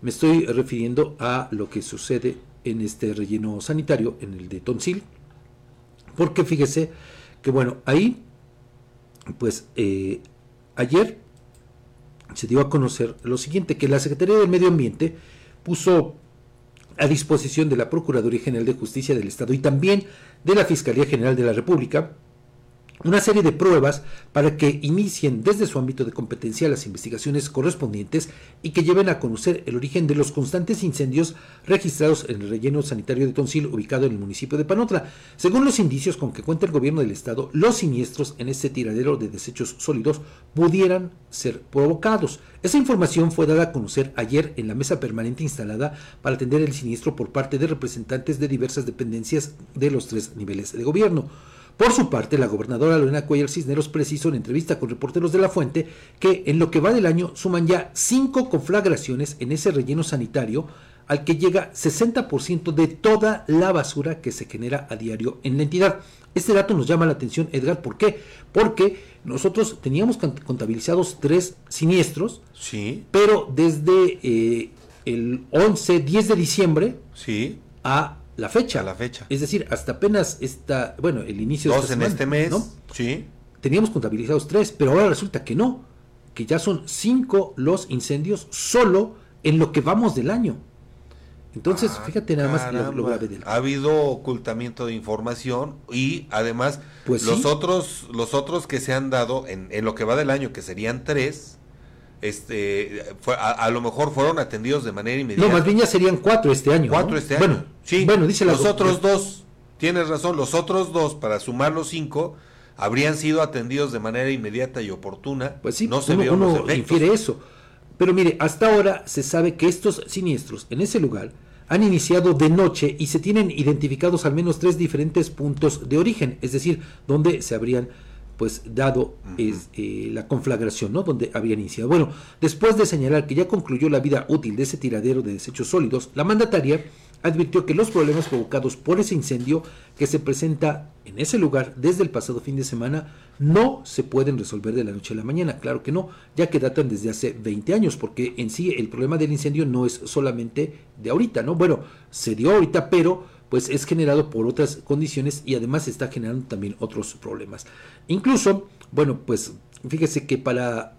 Me estoy refiriendo a lo que sucede en este relleno sanitario, en el de Tonsil, porque fíjese que bueno, ahí, pues eh, ayer se dio a conocer lo siguiente, que la Secretaría del Medio Ambiente puso a disposición de la Procuraduría General de Justicia del Estado y también de la Fiscalía General de la República una serie de pruebas para que inicien desde su ámbito de competencia las investigaciones correspondientes y que lleven a conocer el origen de los constantes incendios registrados en el relleno sanitario de Tonsil ubicado en el municipio de Panotla. Según los indicios con que cuenta el gobierno del estado, los siniestros en este tiradero de desechos sólidos pudieran ser provocados. Esa información fue dada a conocer ayer en la mesa permanente instalada para atender el siniestro por parte de representantes de diversas dependencias de los tres niveles de gobierno. Por su parte, la gobernadora Lorena Cuellar Cisneros precisó en entrevista con reporteros de la fuente que en lo que va del año suman ya cinco conflagraciones en ese relleno sanitario al que llega 60% de toda la basura que se genera a diario en la entidad. Este dato nos llama la atención, Edgar, ¿por qué? Porque nosotros teníamos contabilizados tres siniestros, sí. pero desde eh, el 11, 10 de diciembre sí. a la fecha. la fecha. Es decir, hasta apenas está, bueno, el inicio de esta en este mes, sí. Teníamos contabilizados tres, pero ahora resulta que no, que ya son cinco los incendios solo en lo que vamos del año. Entonces, ah, fíjate nada más lo, grave del Ha habido ocultamiento de información y además pues los otros los otros que se han dado en, en lo que va del año, que serían tres, este a, lo mejor fueron atendidos de manera inmediata. No, más bien ya serían cuatro este año. Cuatro este año. Bueno, sí. Bueno, dice los otros dos, tienes razón, los otros dos, para sumar los cinco, habrían sido atendidos de manera inmediata y oportuna. Pues sí, no se uno, uno infiere eso. Pero mire, hasta ahora se sabe que estos siniestros en ese lugar han iniciado de noche y se tienen identificados al menos tres diferentes puntos de origen, es decir, donde se habrían pues dado es, eh, la conflagración, ¿no? Donde habían iniciado. Bueno, después de señalar que ya concluyó la vida útil de ese tiradero de desechos sólidos, la mandataria advirtió que los problemas provocados por ese incendio que se presenta en ese lugar desde el pasado fin de semana no se pueden resolver de la noche a la mañana. Claro que no, ya que datan desde hace 20 años, porque en sí el problema del incendio no es solamente de ahorita, ¿no? Bueno, se dio ahorita, pero pues es generado por otras condiciones y además está generando también otros problemas. Incluso, bueno, pues fíjese que para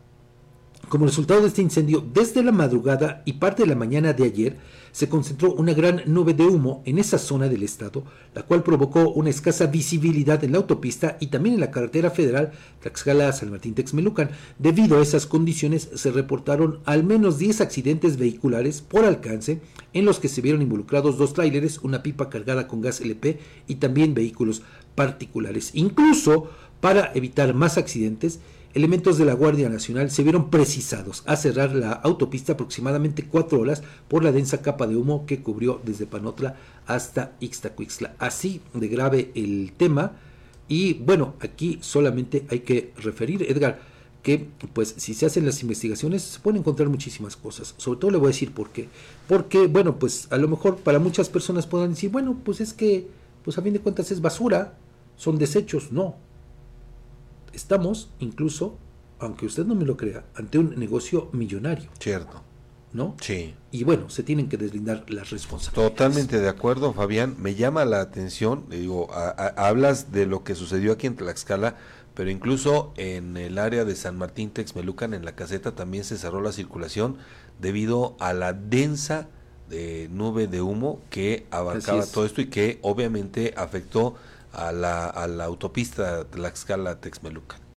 como resultado de este incendio, desde la madrugada y parte de la mañana de ayer, se concentró una gran nube de humo en esa zona del estado, la cual provocó una escasa visibilidad en la autopista y también en la carretera federal Tlaxcala-San Martín-Texmelucan. Debido a esas condiciones, se reportaron al menos 10 accidentes vehiculares por alcance, en los que se vieron involucrados dos tráileres, una pipa cargada con gas LP y también vehículos particulares. Incluso, para evitar más accidentes, elementos de la Guardia Nacional se vieron precisados a cerrar la autopista aproximadamente cuatro horas por la densa capa de humo que cubrió desde Panotla hasta Ixtacuixla. Así de grave el tema. Y bueno, aquí solamente hay que referir, Edgar, que pues si se hacen las investigaciones se pueden encontrar muchísimas cosas. Sobre todo le voy a decir por qué. Porque, bueno, pues a lo mejor para muchas personas puedan decir, bueno, pues es que, pues a fin de cuentas es basura, son desechos. No, estamos incluso, aunque usted no me lo crea, ante un negocio millonario. Cierto. ¿No? Sí. Y bueno, se tienen que deslindar las responsabilidades. Totalmente de acuerdo, Fabián. Me llama la atención, digo, hablas de lo que sucedió aquí en Tlaxcala, pero incluso en el área de San Martín Texmelucan, en la caseta, también se cerró la circulación debido a la densa de nube de humo que abarcaba todo esto y que obviamente afectó a la, a la autopista Tlaxcala-Texmelucan.